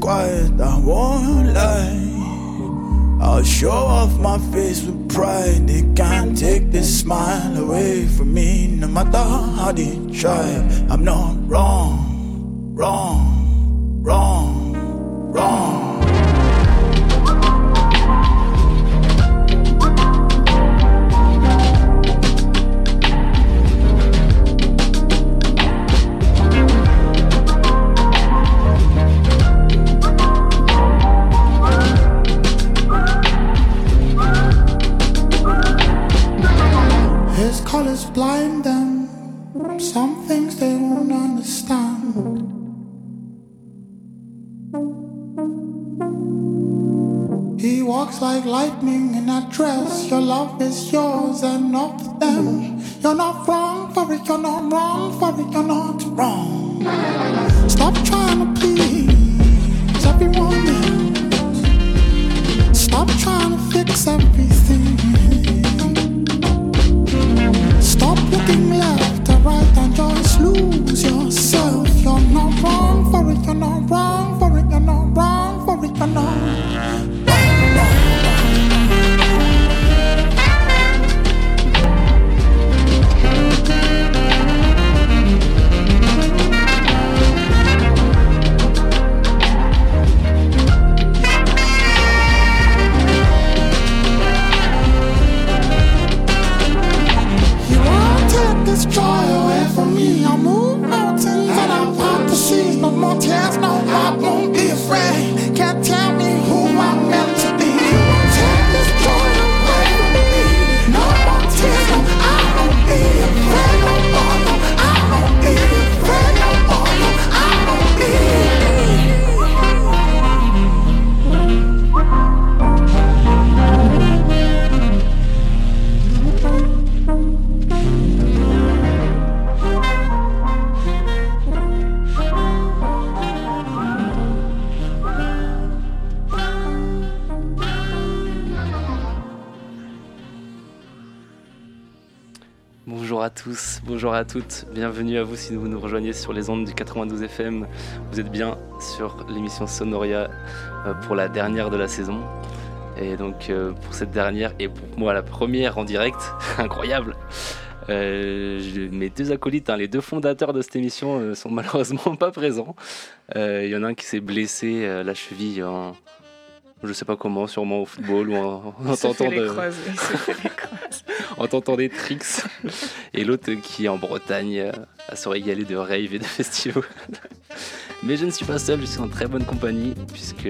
Quiet. I won't lie. I'll show off my face with pride. They can't take this smile away from me. No matter how they try, I'm not wrong, wrong, wrong, wrong. Blind them. Some things they won't understand. He walks like lightning in that dress. Your love is yours and not them. You're not wrong for it, you're not wrong for it, you're not wrong. Stop trying to please everyone. Stop trying to fix everything. Stop looking left or right and just lose yourself. You're not wrong for it, you're not wrong for it, you're not bonjour à toutes, bienvenue à vous si vous nous rejoignez sur les ondes du 92 FM. Vous êtes bien sur l'émission Sonoria euh, pour la dernière de la saison. Et donc euh, pour cette dernière et pour moi la première en direct, incroyable. Euh, mes deux acolytes, hein, les deux fondateurs de cette émission, euh, sont malheureusement pas présents. Il y en a un qui s'est blessé la cheville en, je sais pas comment, sûrement au football ou en, en tentant de, en tentant des tricks. Et l'autre qui est en Bretagne euh, à se régaler de rave et de festivals. Mais je ne suis pas seul, je suis en très bonne compagnie puisque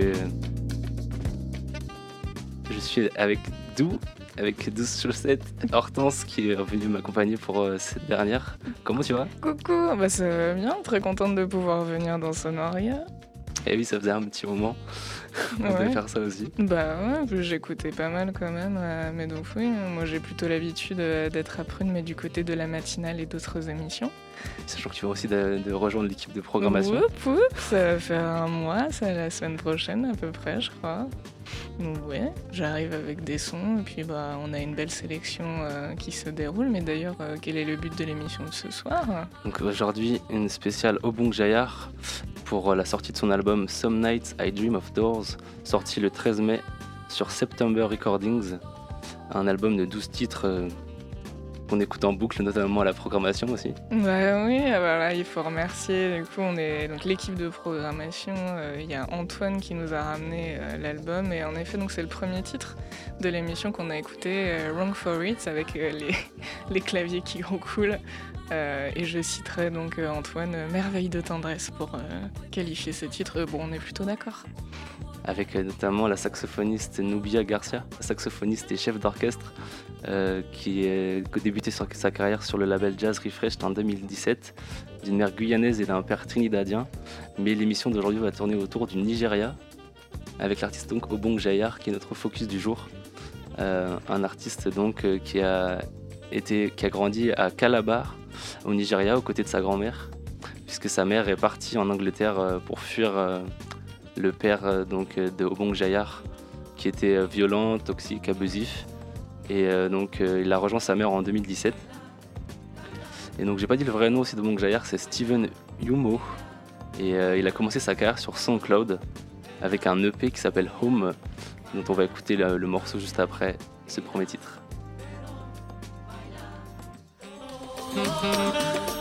je suis avec Dou avec 12 chaussettes. Hortense qui est venue m'accompagner pour euh, cette dernière. Comment tu vas? Coucou, bah ça va bien, très contente de pouvoir venir dans Sonoria. Eh oui, ça faisait un petit moment. On devait Ouais. faire ça aussi. Bah ouais, j'écoutais pas mal quand même, euh, mais donc oui, moi j'ai plutôt l'habitude euh, d'être à Prune, mais du côté de la matinale et d'autres émissions. Sachant que tu vas aussi de, de rejoindre l'équipe de programmation. Whoop, whoop, ça va faire un mois, c'est la semaine prochaine à peu près, je crois. Donc ouais, j'arrive avec des sons, et puis bah on a une belle sélection euh, qui se déroule, mais d'ailleurs, euh, quel est le but de l'émission de ce soir? Donc aujourd'hui, une spéciale Obong Jayar pour euh, la sortie de son album Some Nights I Dream of Doors, sorti le 13 mai sur September Recordings, un album de 12 titres euh, qu'on écoute en boucle, notamment à la programmation aussi. Bah oui, ah bah il faut remercier. Du coup, on est l'équipe de programmation. euh, Il y a Antoine qui nous a ramené l'album et en effet, donc c'est le premier titre de l'émission qu'on a écouté, Wrong for It, avec les, les claviers qui roucoulent. Euh, et je citerai donc euh, Antoine, euh, merveille de tendresse pour qualifier ce titre. Bon, on est plutôt d'accord. avec notamment la saxophoniste Nubia Garcia, saxophoniste et chef d'orchestre, qui a débuté sa carrière sur le label Jazz Refreshed en 2017, d'une mère guyanaise et d'un père trinidadien. Mais l'émission d'aujourd'hui va tourner autour du Nigeria, avec l'artiste donc Obong Jayar, qui est notre focus du jour. Un artiste donc qui a été, qui a grandi à Calabar, au Nigeria, aux côtés de sa grand-mère, puisque sa mère est partie en Angleterre euh, pour fuir euh, le père euh, donc de Obong Jayar, qui était violent, toxique, abusif. Et donc il a rejoint sa mère en 2017. Et donc j'ai pas dit le vrai nom aussi d'Obong Jayar, c'est Steven Yumo. Et il a commencé sa carrière sur SoundCloud avec un EP qui s'appelle Home, dont on va écouter le morceau juste après ce premier titre. Oh,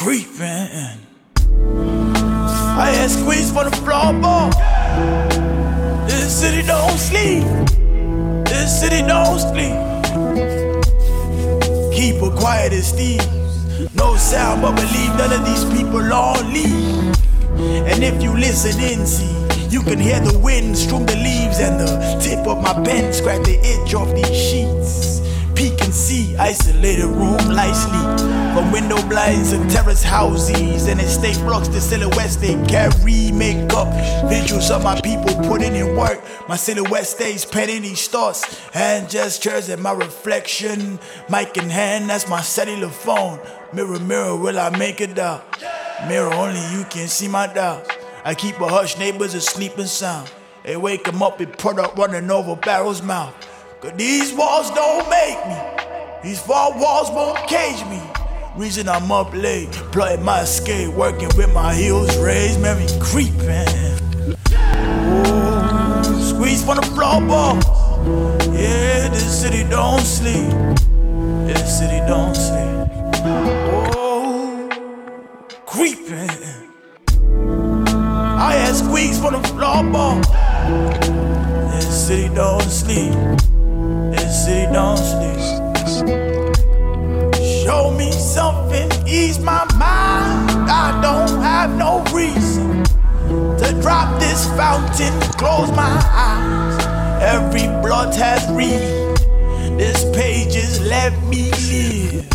Creeping. I had squeeze from the floorboard. This city don't sleep. This city don't sleep. Keep her quiet as thieves. No sound, but believe none of these people all leave. And if you listen in, see, you can hear the wind strum the leaves and the tip of my pen scratch the edge of these sheets. Peek and see, isolated room, light sleep. From window blinds and terrace houses and estate blocks the silhouettes they carry make up Visuals of my people putting in work. My silhouette stays penning these thoughts. Hand gestures and my reflection. Mic in hand, that's my cellular phone. Mirror, mirror, will I make it out? Mirror, only you can see my doubts. I keep a hush, neighbors asleep and sound. They wake them up with product running over barrel's mouth. Cause these walls don't make me. These four walls won't cage me. Reason I'm up late, plotting my escape, working with my heels raised, Mary creeping. Squeeze from the floorboards. Yeah, this city don't sleep. This city don't sleep. Oh, creeping. I had squeaks from the floorboards. This city don't sleep. This city don't sleep. Show me something, ease my mind. I don't have no reason to drop this fountain, close my eyes. Every blood has read. This pages let me live.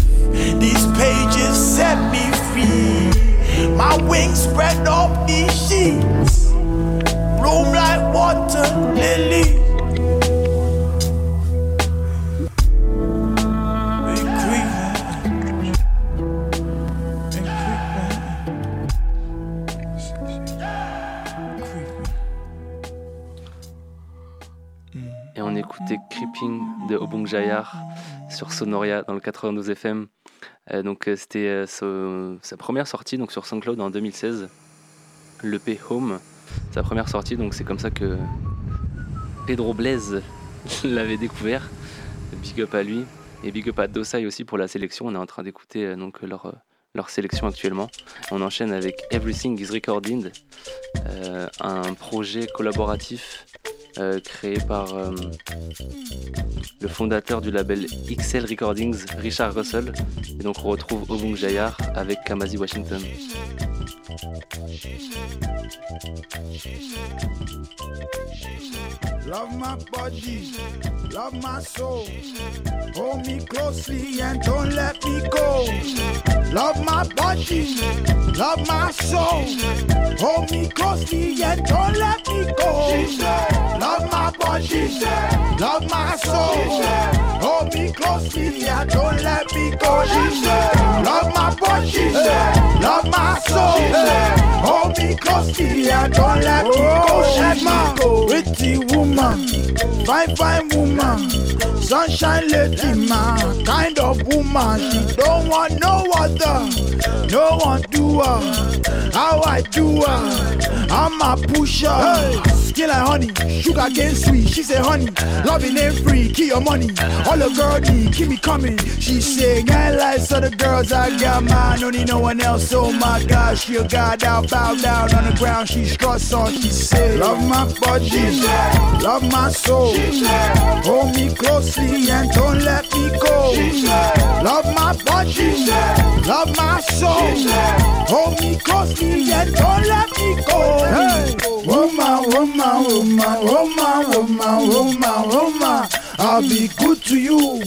These pages set me free. My wings spread off these sheets. Bloom like water lilies. De Obong Jayar sur Sonoria dans le 92 FM. Euh, donc euh, c'était euh, sa- première sortie donc sur SoundCloud en 2016. L'EP Home, sa première sortie. Donc c'est comme ça que Pedro Blaise l'avait découvert. Big up à lui et big up à Dosai aussi pour la sélection. On est en train d'écouter donc leur leur sélection actuellement. On enchaîne avec Everything is Recorded, un projet collaboratif euh, créé par euh, le fondateur du label XL Recordings, Richard Russell. Et donc on retrouve Obung Jayar avec Kamasi Washington. Love my body, love my soul. Hold me closely and don't let me go. Love my body, love my soul. Hold me closely and don't let me go. Love my body, love my soul. Hold me closely and don't let me go. Love my body, love my soul. Hold me closely and don't let me go. She's my pretty woman, fine, fine woman. Sunshine lady, man, kind of woman. She don't want no other, no one do her. How I do her, I'm a pusher. Hey, skin like honey, sugar cane sweet. She say honey, loving ain't free, keep your money. All the girl need, keep me coming. She say, I like other girls, I got mine, don't need no one else. Oh my God, she a god down, bow down on the ground. She struts on, she say, Love my body, love my soul. Hold me closely and don't let me go. Love my body, love my soul. Hold me closely and don't let me go. Hey, woman, woman, woman, woman, woman, woman, woman. I'll be good to you.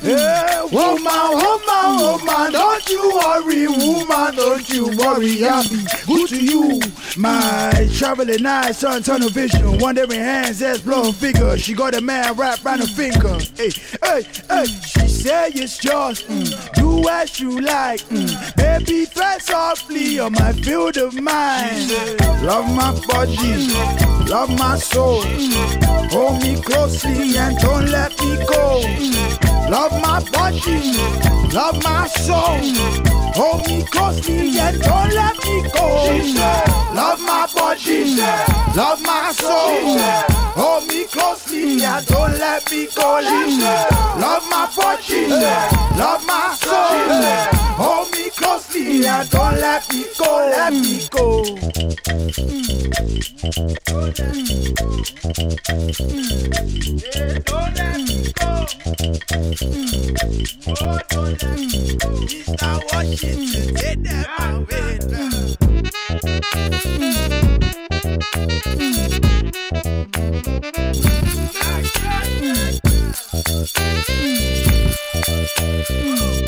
Hey, woman, woman, woman, don't you worry, woman, don't you worry, I'll be good to you. My traveling eyes, sun tunnel vision, wandering hands, ass blowing figure. She got a man wrapped around her finger. Hey, hey, hey, she say it's yours, mm, do as you like. Mm, baby, tread softly on my field of mind. Love my body, love my soul. Hold me closely and don't let me go. Love my body, love my soul. Hold me closely and don't let me go. Love my body, love my soul. Hold me closely and don't let me go. Love my body, love my soul. Hold me no sleep. Yeah, don't let me go, let me go. Mr. Washington, take them away now. I can't.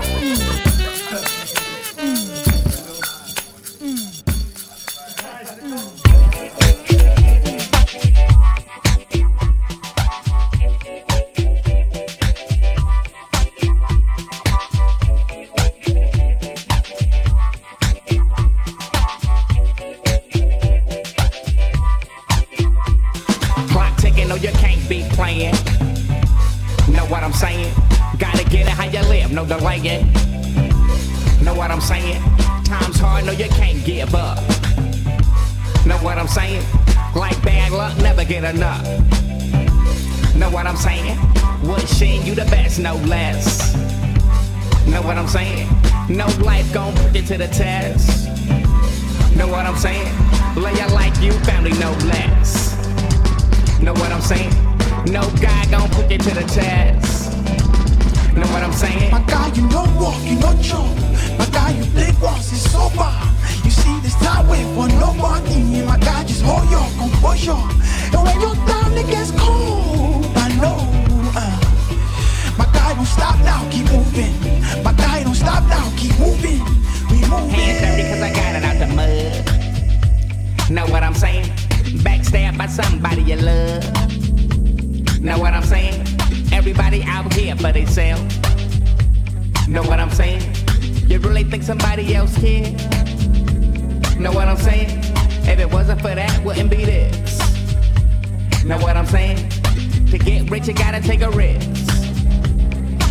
rich, you gotta take a risk.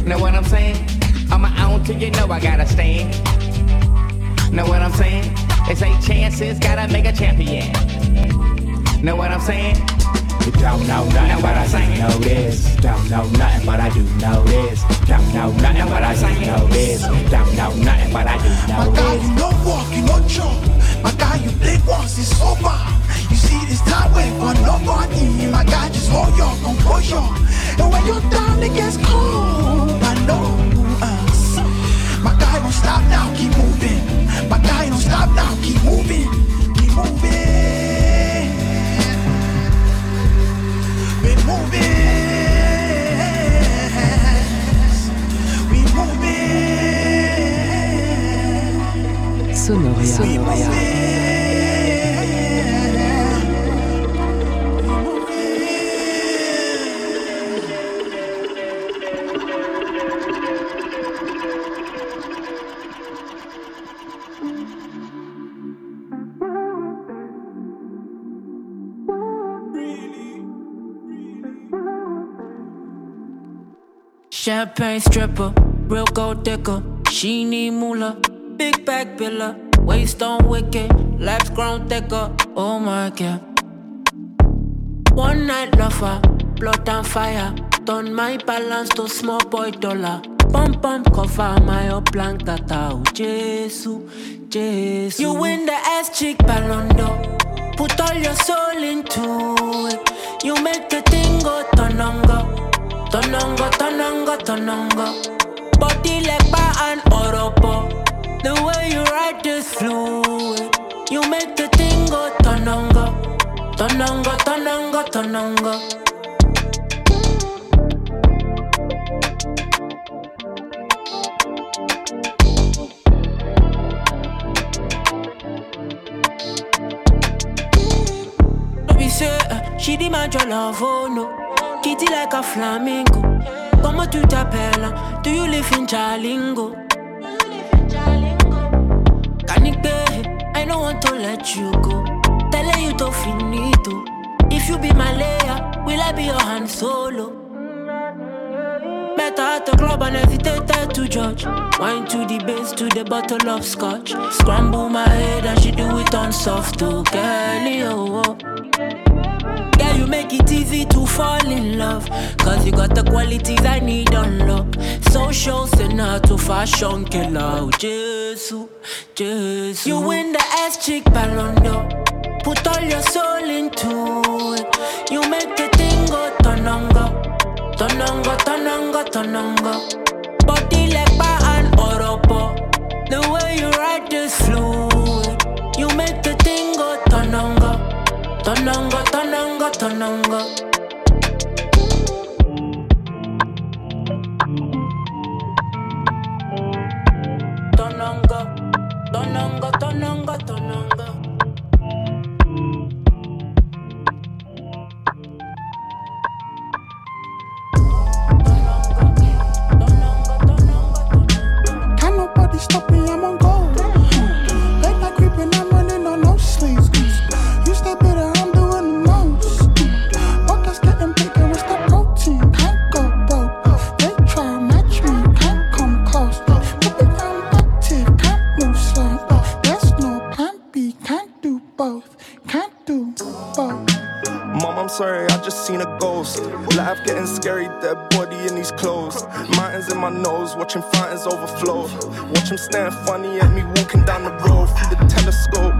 Know what I'm saying? On my own till you know I gotta stand. Know what I'm saying? It's eight chances, gotta make a champion. Know what I'm saying? You don't know nothing, but I do know this. Don't know nothing, but I do know this. Don't know nothing, but I do know this. Don't know nothing, but I do know this. My guy, this. you know walk, you know jump. My guy, you big once, it's over. This time wait for nobody. My guy, just hold your composure. And when you're down, it gets cold. I know. Uh. My guy, don't stop now, keep moving. My guy, don't stop now, keep moving. Keep moving. We moving. We moving. Sonoria. Sonoria. Champagne stripper, real gold digger. She need moolah, big back pillar. Waist on wicked, life's grown thicker. Oh my god. One night lover, blood and fire. Turn my balance to small boy dollar. Pump pump cover my up blank tata. Oh, Jesus, Jesus. You win the ass chick ballon d'or. Put all your soul into it. You make the thing go tonongo. Tonongo, tonongo, tonongo. Body like bar and oropo. The way you ride this fluid. You make the thing go tonongo. Tonongo, tonongo, tonongo. She demand your love, oh no. Kitty like a flamingo. Comment tu t'appelles? Do you live in Jalingo? Canique, I don't want to let you go. Telling you to finito. If you be my layer, will I be your hand solo? Met her at the club and hesitated to judge. Wine to the base to the bottle of scotch. Scramble my head and she do it on soft. Oh, oh. Yeah, you make it easy to fall in love. Cause you got the qualities I need on lock. Social to fashion killer. Oh, Jesus, Jesus. You win the ass chick ballon d'or. Put all your soul into it. You make the thing go tonongo. Tonongo, tonongo, tonongo. Body bar and oropo. The way you ride this fluid. You make the thing go tonongo. Tonongo, tonongo, tonongo. Tonongo, tonongo, tonongo, tonongo. Getting scary, dead body in these clothes. Mountains in my nose, watching fountains overflow. Watch them staring funny at me walking down the road. Through the telescope,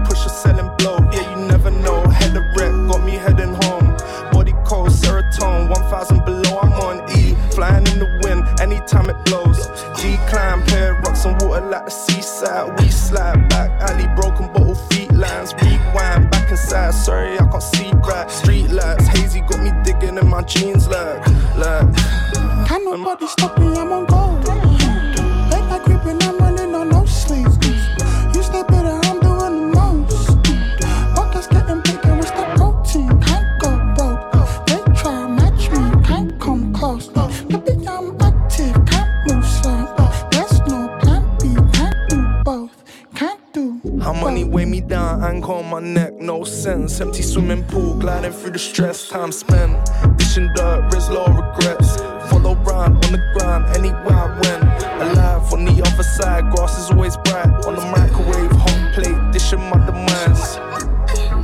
the stress, time spent. Dishing dirt, Rizlo regrets. Follow round on the ground, anywhere I went. Alive on the other side, grass is always bright. On the microwave, hot plate, dishing my demands.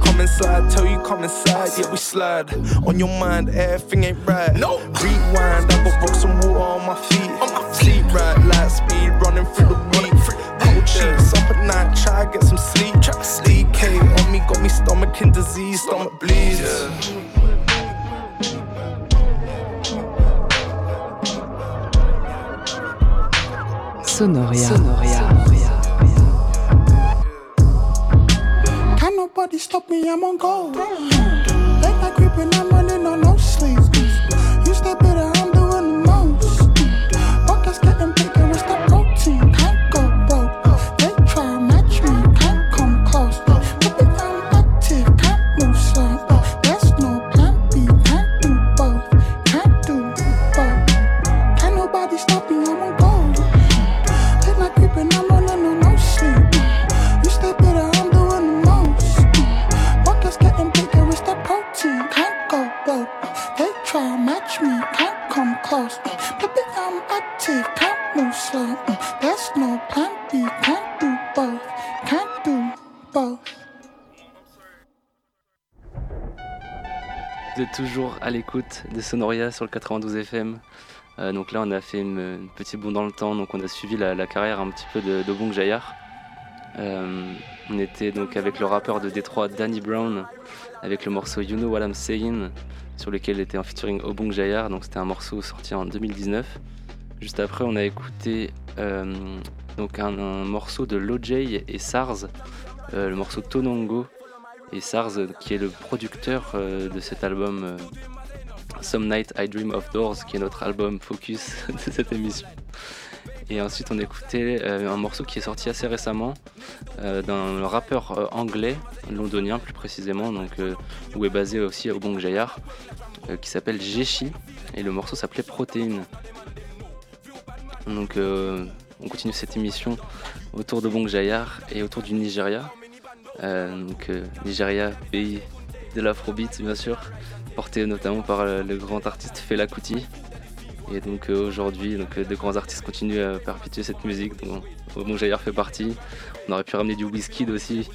Come inside, tell you come inside, yeah we slide. On your mind, everything disease, stomach bleeds. Sonoria. Can nobody stop me? I'm on go. Creeping, I'm on l'écoute de Sonoria sur le 92 FM. Euh, donc là, on a fait une, une petite bond dans le temps. Donc on a suivi la, carrière un petit peu de, d'Obong Jayar. Euh, on était donc avec le rappeur de Détroit Danny Brown, avec le morceau You Know What I'm Saying, sur lequel était en featuring Obong Jayar. Donc c'était un morceau sorti en 2019. Juste après, on a écouté euh, donc un, un morceau de Loj et SARS, le morceau Tonongo. Et SARS, qui est le producteur de cet album Some Night I Dream of Doors, qui est notre album focus de cette émission. Et ensuite, on écoutait euh, un morceau qui est sorti assez récemment euh, d'un rappeur euh, anglais, londonien plus précisément, donc, où est basé aussi Obong Jayar, euh, qui s'appelle Jeshi. Et le morceau s'appelait Protéine. Donc, on continue cette émission autour d'Obong Jayar et autour du Nigeria. Donc, Nigeria, pays de l'afrobeat, bien sûr, porté notamment par le grand artiste Fela Kuti. Et donc euh, aujourd'hui, donc, euh, de grands artistes continuent à perpétuer cette musique, dont Obong Jayar fait partie. On aurait pu ramener du Wizkid aussi.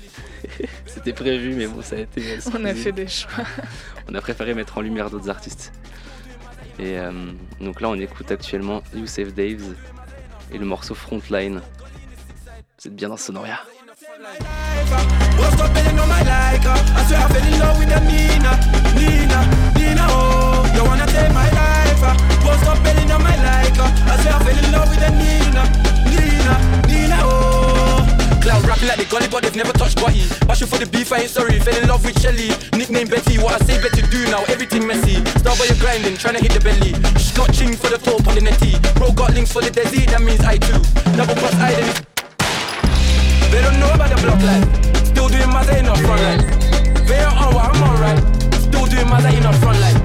C'était prévu, mais bon, ça a été. On a fait des choix. On a préféré mettre en lumière d'autres artistes. Et euh, donc là, on écoute actuellement You Save Daves et le morceau Frontline. Vous êtes bien dans Sonoria. I I. I I gully, but they've never touched body. Passion for the beef, I ain't sorry. Fell in love with Shelly. Nickname Betty, what I say better do now. Everything messy. Start by grinding, trying hit the belly. She's got ching for the top on the netty. Bro got links for the desi, that means I too. Double cross identity. They don't know about the block life. Still doing my in the front line. They ain't on what I'm on right. Still doing my in the front line.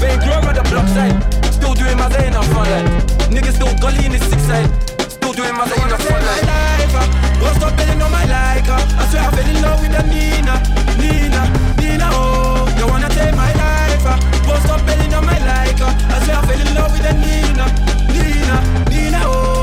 They ain't grown by the block side. Still doing my in the front line. Niggas still gully in the six side. Still doing my in the front line. What's up, belly on my like her. I swear I fell in love with the Nina, Nina, Nina. Oh, you wanna take my life? Uh. What's up, belly on my like her. I swear I fell in love with the Nina, Nina, Nina. Oh.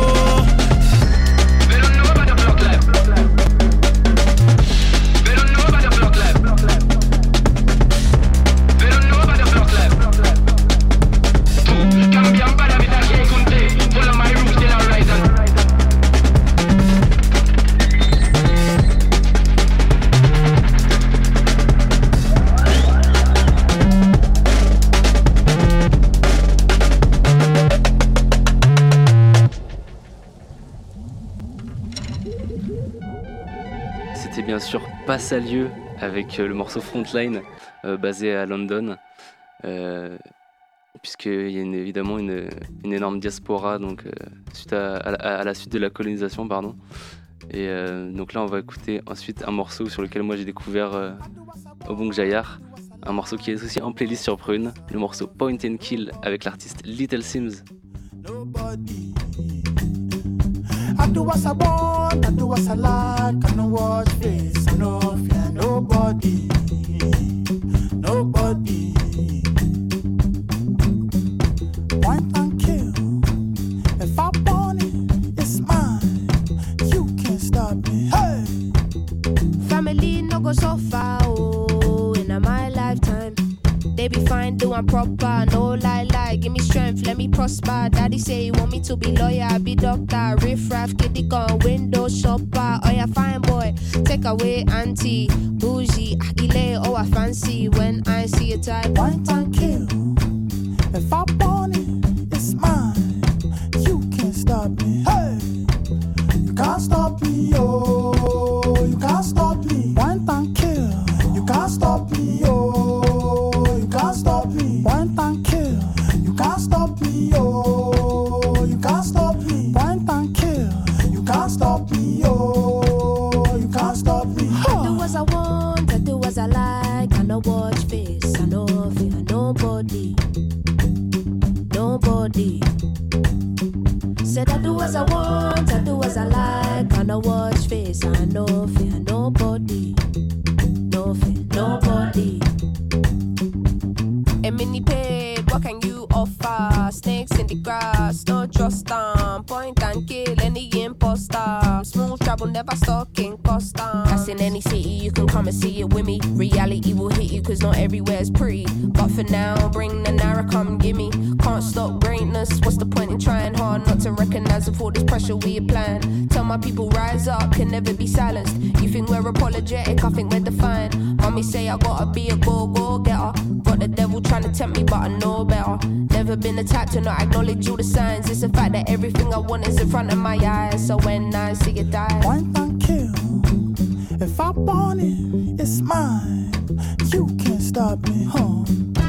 Bien sûr Passalieu avec euh, le morceau Frontline euh, basé à London. Euh, Puisqu'il y a évidemment une, énorme diaspora donc, suite à, la- suite de la colonisation. Pardon. Et donc là, on va écouter ensuite un morceau sur lequel moi j'ai découvert euh, Jayar. Un morceau qui est aussi en playlist sur Prune, le morceau Point and Kill avec l'artiste Little Sims. I do what I want, I do what I like. I know watch face, I know fear nobody, nobody. Point and kill. If I want it, it's mine. You can't stop me. Hey. Family no go so far, fine, doing proper, no lie, lie. Give me strength, let me prosper. Daddy say he want me to be lawyer, I be doctor. Riff raff, kitty gun, window shopper. Oh yeah, fine boy, take away auntie, bougie, akile, oh I fancy when I see a type. Point and kill. If I want I want, I do as I like. I no watch face, I no fear nobody, nobody. Said I do as I want, I do as I like. I no watch face, I no fear nobody, no fear nobody. Come and see it with me. Reality will hit you, cause not everywhere's pretty. But for now, bring the Naira, come gimme. Can't stop greatness, what's the point in trying hard not to recognize all this pressure we applying? Tell my people, rise up, can never be silenced. You think we're apologetic, I think we're defiant. Mommy say I gotta be a go go getter. Got the devil trying to tempt me, but I know better. Never been the type to not acknowledge all the signs. It's the fact that everything I want is in front of my eyes. So when I see it die, and kill. If I want it, it's mine. You can't stop me. Huh.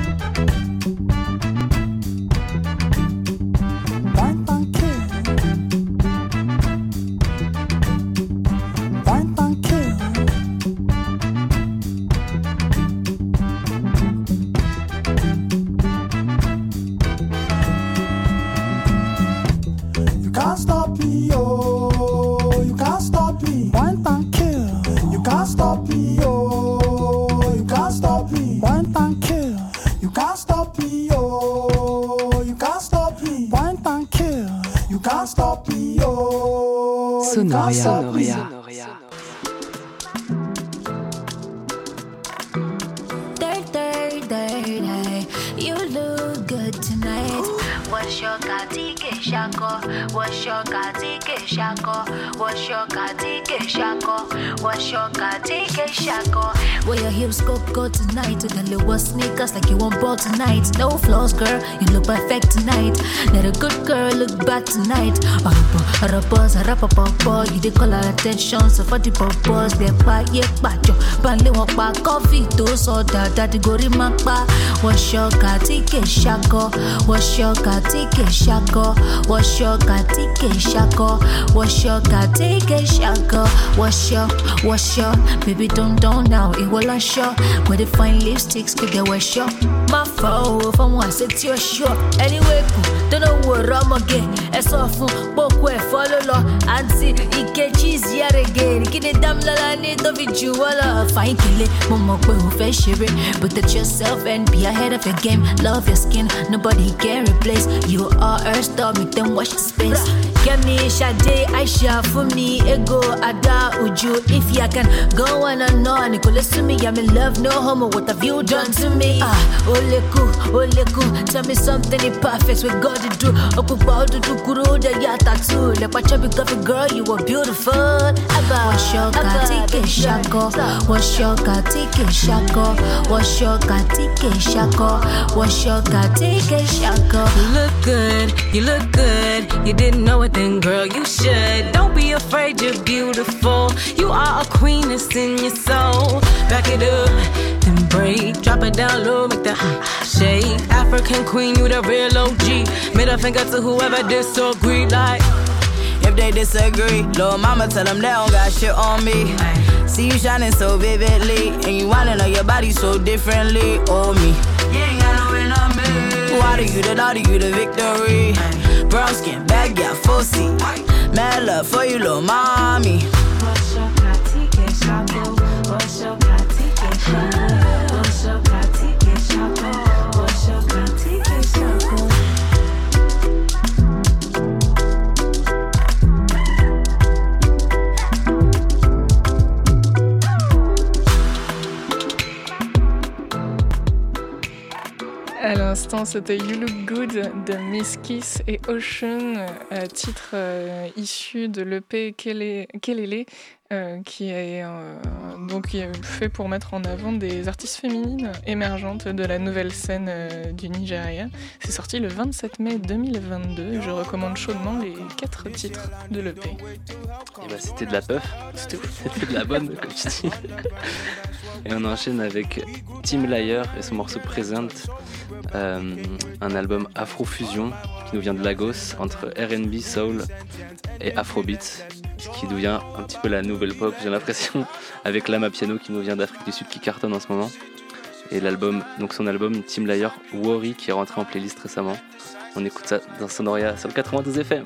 Sonoria. stop me. Sonoria. Tonight. What's your katike shako? What's your katike shako? What's your katike shako? What's your katike shako? Where your hips go go tonight with the little sneakers like you want ball tonight. No flaws, girl. You look perfect tonight. Let a good girl look bad tonight. Arapa, arapa, arapa, papa. You dey call our attention, so for the purpose. They pa ye pa jo. Banle won pa coffee to so da da di gori ma pa. What's your katike shako? What's your katike shako? What's your katike shako? What's your katike shako? What's your, what's your, baby don't don't now, it will assure. Where they find lipsticks, could get sure. My phone, from one set your sure. Anyway, don't know what I'm again. It's off, book where follow law. Auntie, it get cheese yet again. Get it la need of it, you all fine kill it. Who face share it. But that yourself and be ahead of your game. Love your skin, nobody can replace. You are a star, make them watch the space. Get me Sade, Aisha, for me, ego, Ada, Uju. If ya can go on and on, you could listen to me. I'm in love, no homo. What have you done to me? Ah, ole cool, ole cool. Tell me something imperfect we got to do. Okupa, do do kuro, da ya tattoo. What chubby coffee girl, you are beautiful. Abba, what's your katike shako? What's your katike shako? What's your katike shako? What's your katike shako? You look good, you look good. You didn't know it then, girl, you should. Don't be afraid, you're beautiful. You are a queen, it's what's in your soul. Back it up, then break. Drop it down low, make mm, shake. African queen, you the real OG. Middle finger to whoever disagree. Like, if they disagree, little mama tell them they don't got shit on me. See you shining so vividly, and you wanna know your body so differently. Oh me, you ain't got no win on me. Why do you the daughter, you the victory? Brown skin, bad yeah, full seat. Mad love for you, little mommy. À c'était You Look Good de Miss Kiss et Ocean, euh, titre euh, issu de l'EP Kelele, euh, qui est euh, donc qui est fait pour mettre en avant des artistes féminines émergentes de la nouvelle scène euh, du Nigeria. C'est sorti le 27 mai 2022. Je recommande chaudement les quatre titres de l'EP. Et bah c'était de la puff. C'était de la bonne, comme tu dis. Et on enchaîne avec Tim Liar et son morceau Present, euh, un album Afrofusion qui nous vient de Lagos entre RB, Soul et Afrobeat, ce qui devient un petit peu la nouvelle pop, j'ai l'impression, avec Lama Piano qui nous vient d'Afrique du Sud qui cartonne en ce moment. Et l'album, donc son album Tim Liar Worry qui est rentré en playlist récemment. On écoute ça dans Sonoria sur le 92 FM.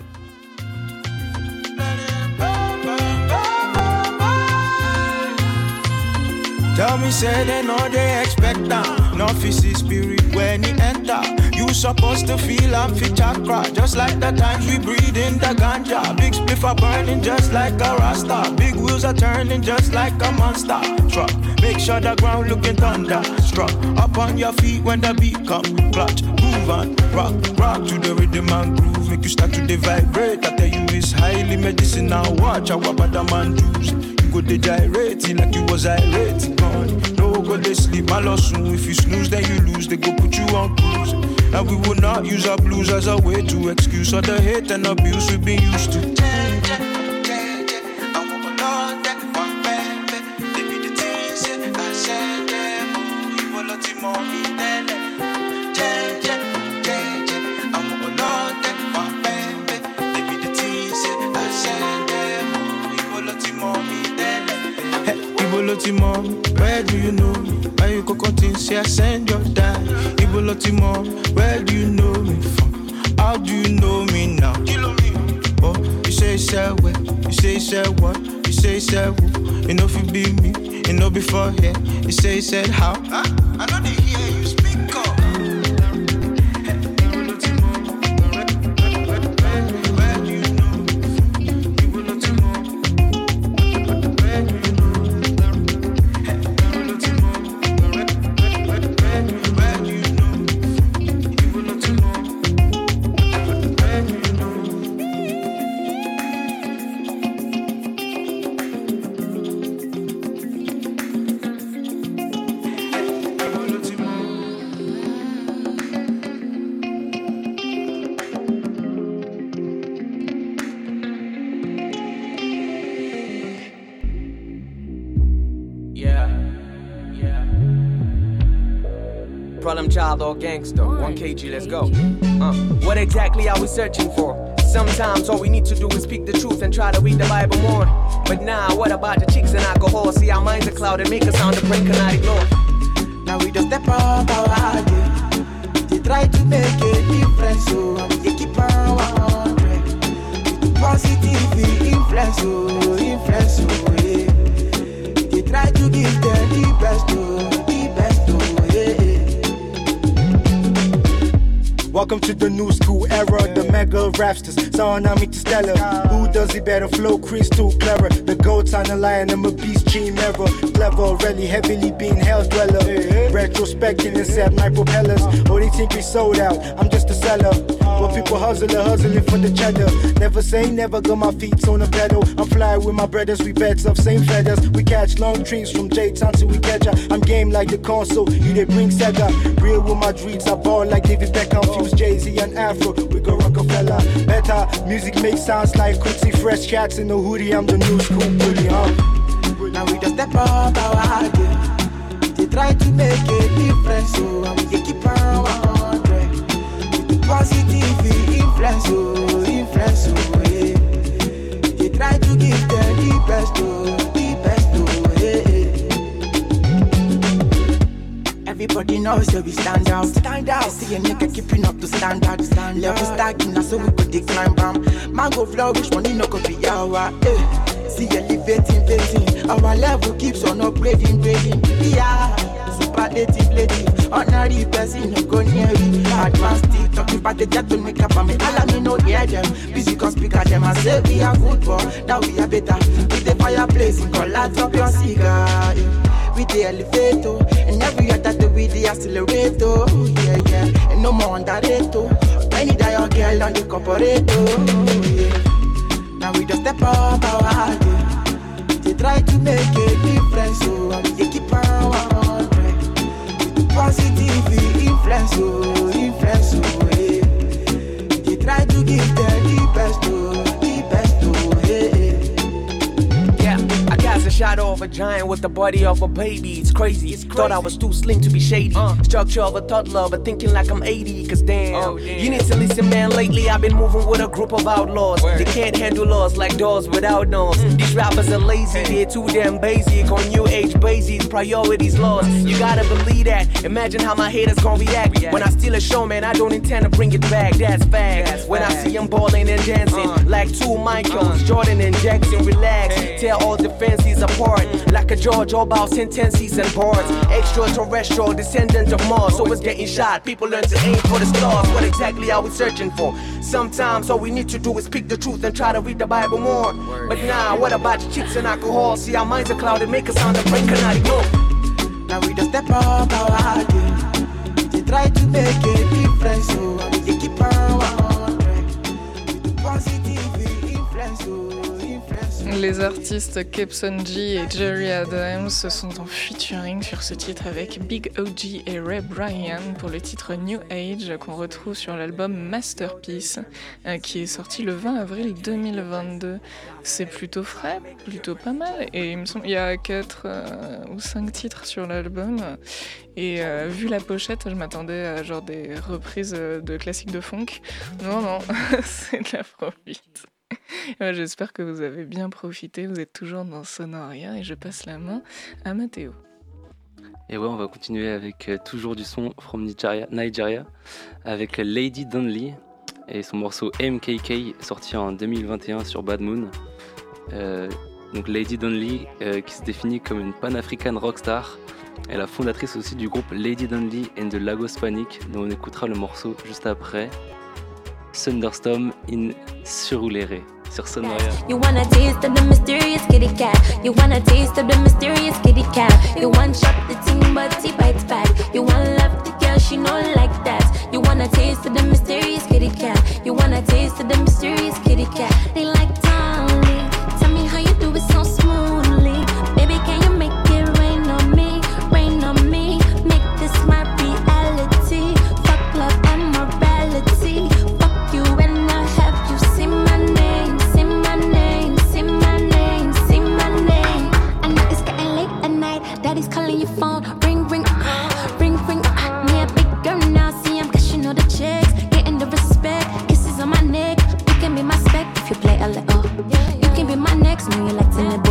Tell me, say they know they expect that. No physical spirit when he enter. You supposed to feel and fit chakra. Just like the times we breathe in the ganja. Big spliff are burning just like a rasta. Big wheels are turning just like a monster truck. Make sure the ground looking thunder. Struck up on your feet when the beat come. Clutch, move on, rock, rock to the rhythm and groove. Make you start to vibrate. I tell you it's highly medicinal. Watch how about the man do's. Go they gyrating like you was irate. No go they sleep, my loss soon. If you snooze, then you lose. They go put you on cruise. And we will not use our blues as a way to excuse all the hate and abuse we've been used to. Ibolotimo, where do you know me from? How do you know me now? Oh, you say said what? You say said what? You say said who? You know if you be me, you know before here. You say said how? I know they Problem child or gangster. 1 kg, let's go. Uh, what exactly are we searching for? Sometimes all we need to do is speak the truth and try to read the Bible more. But now, what about the chicks and alcohol? See, our minds are clouded, make a sound to bring cannot ignore. Now we just step up our game. They try to make a difference, so and we dey keep our 100. With positive influence, oh, influence, oh, yeah. They try to give them the best, oh, Welcome to the new school era, the mega rapsters, Sonami to Stella. Who does it better? Flow crystal clearer. The goats on the lion, I'm a beast, dream ever. Clever, really heavily being hell dweller. Mm-hmm. Retrospecting and set my propellers. Oh, they think we sold out, I'm just a seller. But people hustling, hustling for the cheddar. Never say never, got my feet on the pedal. I'm flying with my brothers, we beds of same feathers. We catch long dreams from J Town till we catch ya. I'm game like the console, you they bring Sega. Real with my dreams, I ball like David Beckham. Fuse Jay Z and Afro, we go Rockefeller. Better music makes sounds like Quincy Fresh cats in the hoodie. I'm the new school bully, huh? Now we just step up our game. They try to make a difference, so we dey keep on 100. With the positive influence, oh, influence, oh, yeah. They try to give them the best, oh, the best, oh, yeah. Everybody knows that we stand out, stand out. See a nigga keeping up to standard, stand level stacking, now so we could decline, bam. Man go flourish, money no go be our, eh. See elevating, vating, our level keeps on upgrading, grading, yeah. Superlative lady, honorary person, no go near it. Advanced still talking about the jet to make up on me. All of me no hear them. Busy cause speak at them and say we are good for. Now we are better. With the fireplace, you can light up your cigar. yeah. With the elevator, and every other day with the accelerator. Yeah, yeah. And no more underrated. Any die your girl on the corporator. Oh, yeah. Now we just step up our game. They try to make a difference, so we dey keep on 100. Positive influence, oh, influence, oh, yeah. They try to give them shot of a giant with the body of a baby. It's crazy. it's Thought I was too slim to be shady. Uh. Structure of a toddler, but thinking like I'm 80. Cause damn, oh, you need to listen, man. Lately I've been moving with a group of outlaws. They can't handle laws like doors without nose. Mm. These rappers are lazy, they're too damn basic. On new age bases, priorities lost. Mm. You gotta believe that. Imagine how my haters gon' react. When I steal a show, man, I don't intend to bring it back. That's fact. When I see them balling and dancing, uh. like two Michaels, uh. Jordan and Jackson, relax. Tear all defenses apart, like a George Orwell sentences and boards. Extraterrestrial descendant of Mars, so it's getting shot. People learn to aim for the stars. What exactly are we searching for? Sometimes all we need to do is speak the truth and try to read the Bible more. But nah, what about your chicks and alcohol? See, our minds are clouded, make us sound the brain cannot ignore. Now we just step up our game. They try to make a difference, so dey keep on Les artistes Kepson G et Jerry Adams sont en featuring sur ce titre avec Big OG et Ray Bryan pour le titre New Age qu'on retrouve sur l'album Masterpiece euh, qui est sorti le 20 avril 2022. C'est plutôt frais, plutôt pas mal et il me semble il y a 4 ou 5 titres sur l'album et euh, vu la pochette je m'attendais à genre des reprises euh, de classiques de funk. Non non, c'est de l'afrobeat. Ouais, J'espère que vous avez bien profité. Vous êtes toujours dans Sonoria et je passe la main à Mathéo. Et ouais, on va continuer avec euh, toujours du son from Nigeria, avec Lady Donley et son morceau MKK sorti en 2021 sur Bad Moon. Euh, donc Lady Donley euh, qui se définit comme une pan-african rockstar est la fondatrice aussi du groupe Lady Donley and the Lagos Panic dont on écoutera le morceau juste après. Thunderstorm in Surulere sur. You wanna taste of the mysterious kitty cat. You wanna taste of the mysterious kitty cat. You want shop the ting, but he bites back. You wanna love the girl, she know like that. You wanna taste of the mysterious kitty cat. You wanna taste of the mysterious kitty cat. They like Tommy. Know you like to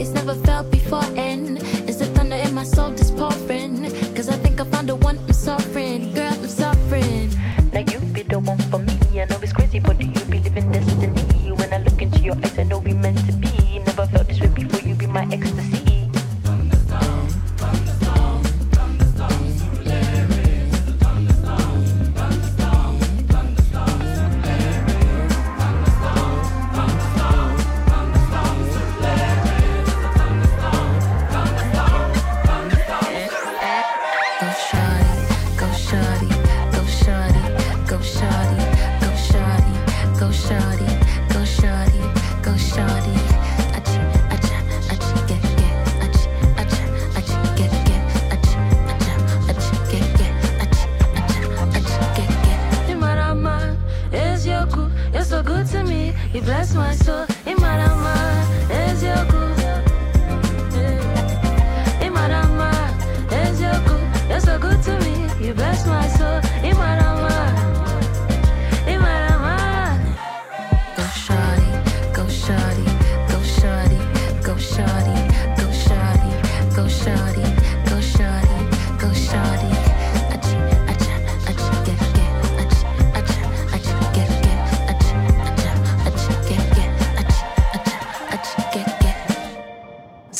it's never felt before. And it's the thunder in my soul just pouring? Cause I think I found the one I'm suffering.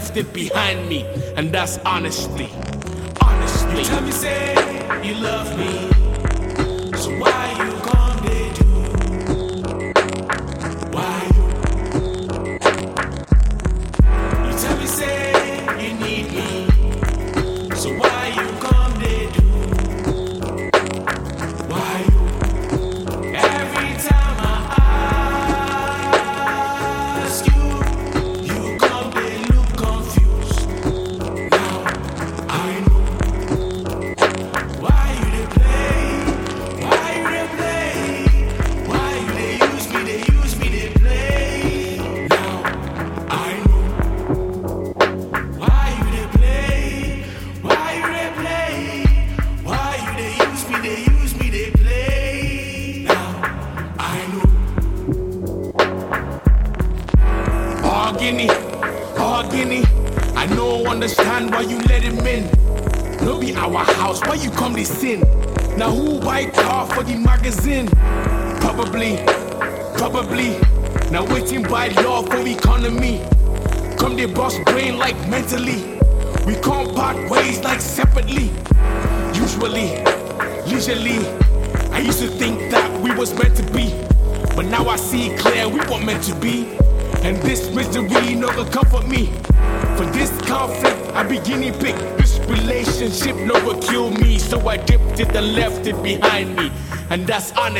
left it behind me, and that's honestly. Honestly. You tell me, say you love me.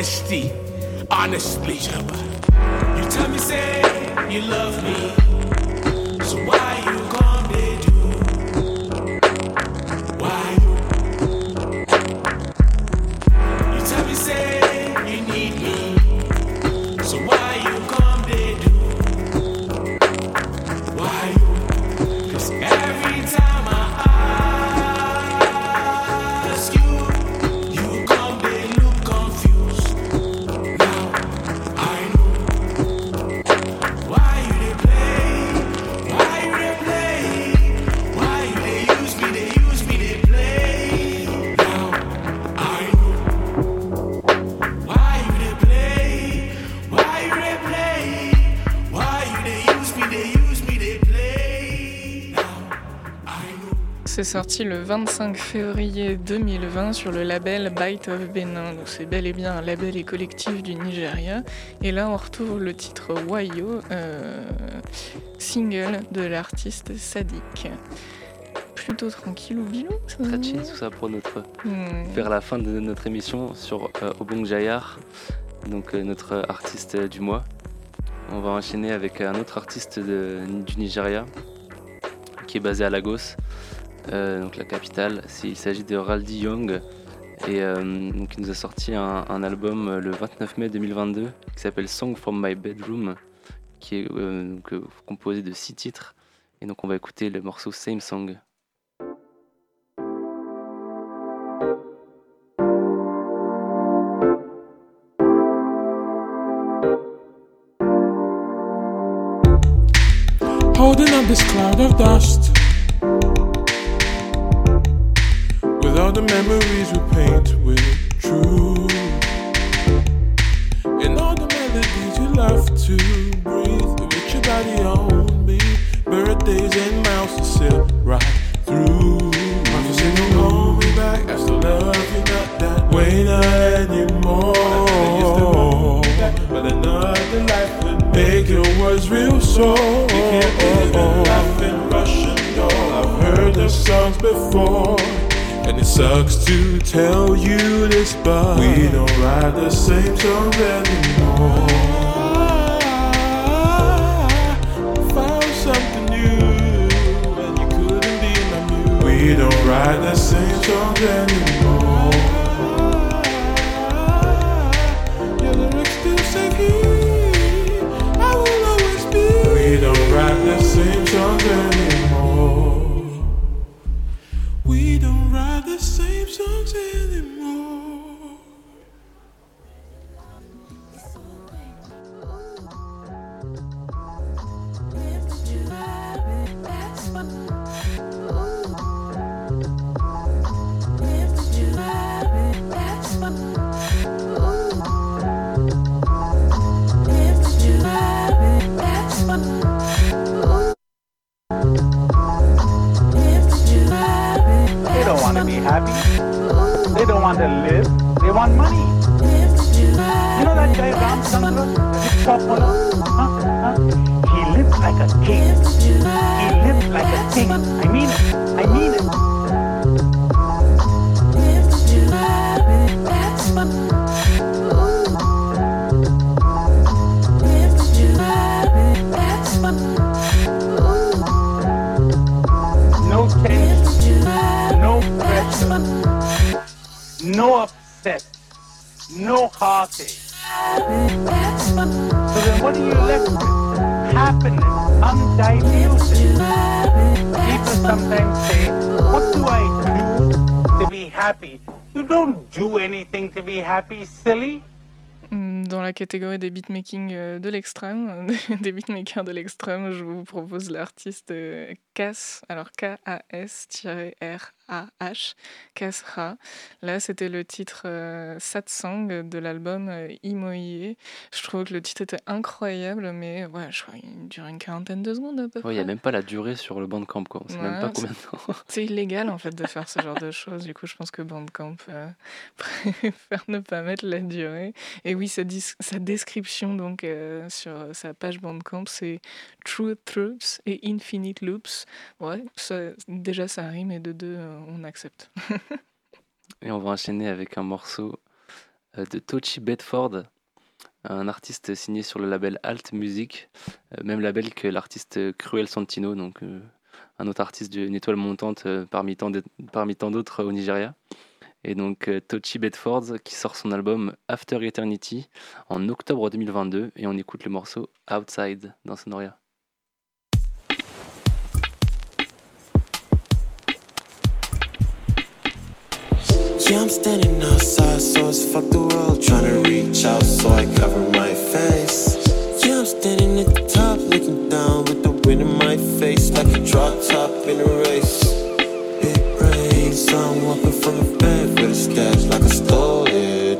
Honesty. Honestly. You C'est sorti le 25 février 2020 sur le label Bite of Benin. Donc c'est bel et bien un label et collectif du Nigeria. Et là on retrouve le titre Wayo, euh, single de l'artiste Sadik. Plutôt tranquille ou bilou ça Très chill tout ça pour notre vers la fin de notre émission sur euh, Obong Jayar, donc euh, notre artiste du mois. On va enchaîner avec un autre artiste de- du Nigeria qui est basé à Lagos, donc la capitale. Il s'agit de Raldi Young et euh, donc il nous a sorti un, album euh, le 29 mai 2022 qui s'appelle Song from My Bedroom, qui est euh, euh, composé de six titres. Et donc on va écouter le morceau Same Song. holding up this cloud of dust. All the memories we paint with truth. And all the melodies you love to breathe. With your body on me. Birthdays and mouses sail right through. I'm just saying, don't hold me back. I still love you, not that way, not anymore. But another life would make your words real so. You can't believe it, laughing Russian doll. I've heard the songs before. And it sucks to tell you this, but we don't write the same songs anymore. Found something new, and you couldn't be. We don't write the same songs anymore. You don't do anything to be happy, silly. dans la catégorie des beatmaking euh, de l'extrême, des beatmakers de l'extrême, je vous propose l'artiste Cass, alors K-A-S-R a-H, Kasra. Là, c'était le titre euh, Satsang de l'album euh, Imoye. Je trouve que le titre était incroyable, mais ouais, je crois qu'il dure une quarantaine de secondes à peu près. Il n'y a même pas la durée sur le Bandcamp, quoi. On sait même pas combien de temps. C'est illégal, en fait, de faire ce genre de choses. Du coup, je pense que Bandcamp euh, préfère ne pas mettre la durée. Et oui, sa, sa description, donc, euh, sur sa page Bandcamp, c'est True Truths et Infinite Loops. Ouais, déjà, ça rime, et de deux, on accepte. et on va enchaîner avec un morceau euh, de Tochi Bedford, un artiste signé sur le label Alt Music, euh, même label que l'artiste Cruel Santino, donc euh, un autre artiste d'une étoile montante parmi tant d'autres au Nigeria. Et donc Tochi Bedford qui sort son album After Eternity en octobre 2022 et on écoute le morceau Outside dans Sonoria. Yeah, I'm standing outside, so it's fuck the world. Trying to reach out, so I cover my face. Yeah, I'm standing at the top, looking down with the wind in my face, like a drop top in a race. It rains, so I'm walking from the bed with a stash like I stole it.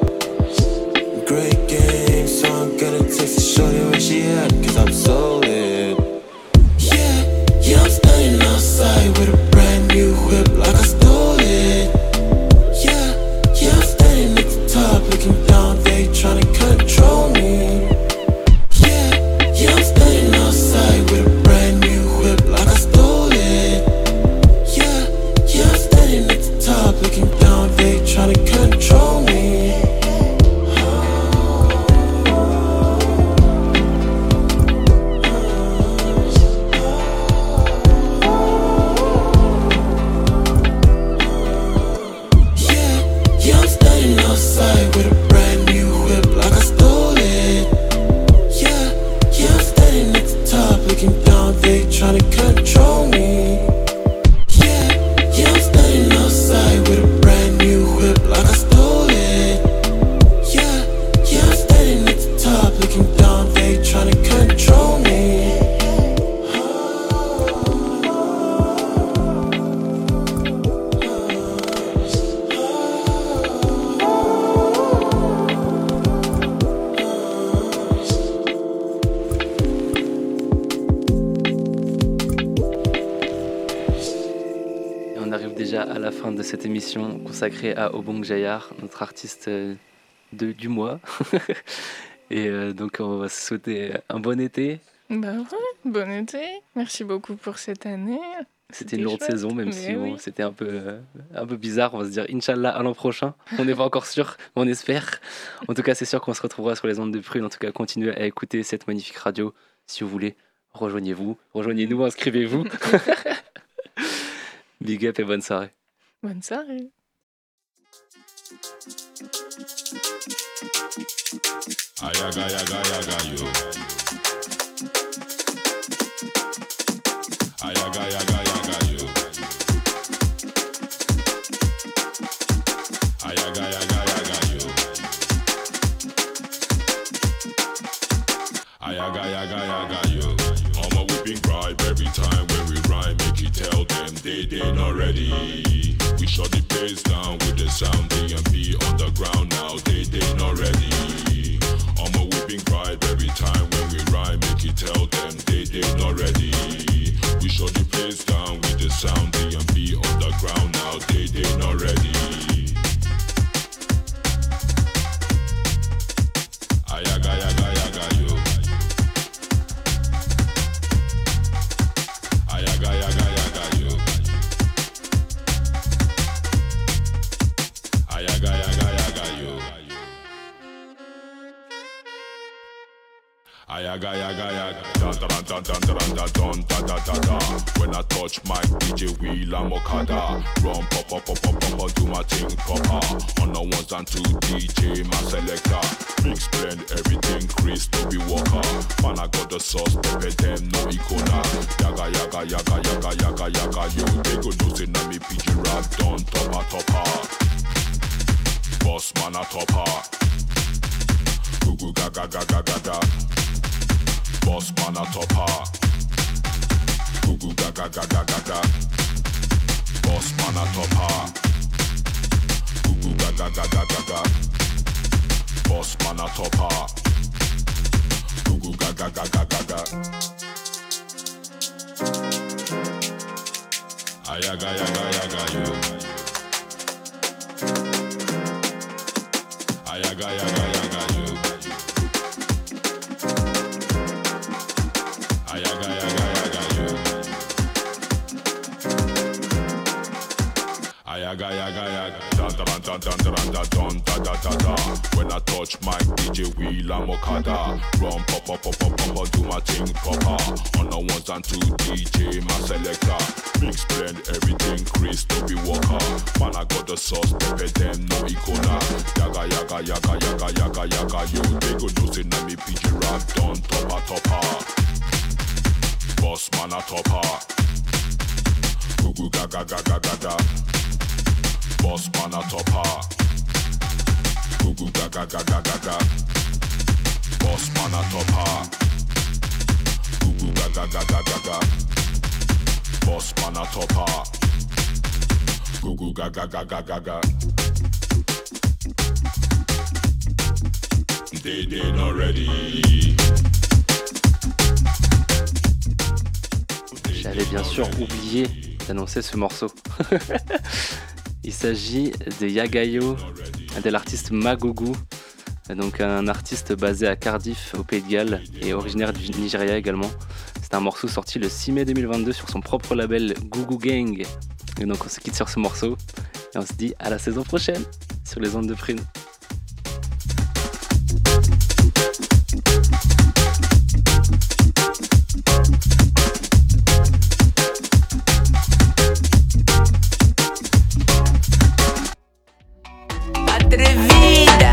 Great game, so I'm gonna text the shorty where she at, cause I'm solid. Yeah, yeah, I'm standing outside with a brand new whip, like I consacrée à Obong Jayar, notre artiste euh, de, du mois. Et euh, donc on va se souhaiter un bon été. Bah ouais, bon été. Merci beaucoup pour cette année. C'était une lourde chouette, saison, même si oui. c'était un peu, euh, un peu bizarre. On va se dire Inch'Allah à l'an prochain. On n'est pas encore sûr, mais on espère. En tout cas, c'est sûr qu'on se retrouvera sur les ondes de Prune. En tout cas, continuez à écouter cette magnifique radio. Si vous voulez, rejoignez-vous. Rejoignez-nous, inscrivez-vous. Big up et bonne soirée. Bonne soirée. Ayaga, yaga, yaga, yo. Ayaga, yaga, touch my DJ wheel I'm Okada. Run pop pop pop pop pop do my thing proper. On the ones and two DJ my selector. Mix blend everything Chris to be walker. Man I got the sauce pepper them no icona. Yaga yaga yaga yaga yaga yaga yo. They go do say me PG rap done topper topper. Boss man a topper. Goo gaga gaga gaga. Boss man a topper. Ready. J'avais bien sûr oublié d'annoncer ce morceau. Il s'agit de Yagayo, de l'artiste Magogu, donc un artiste basé à Cardiff au Pays de Galles et originaire du Nigeria également. C'est un morceau sorti le 6 mai 2022 sur son propre label Gugu Gang. Et donc on se quitte sur ce morceau et on se dit à la saison prochaine sur les ondes de prime. atrevida.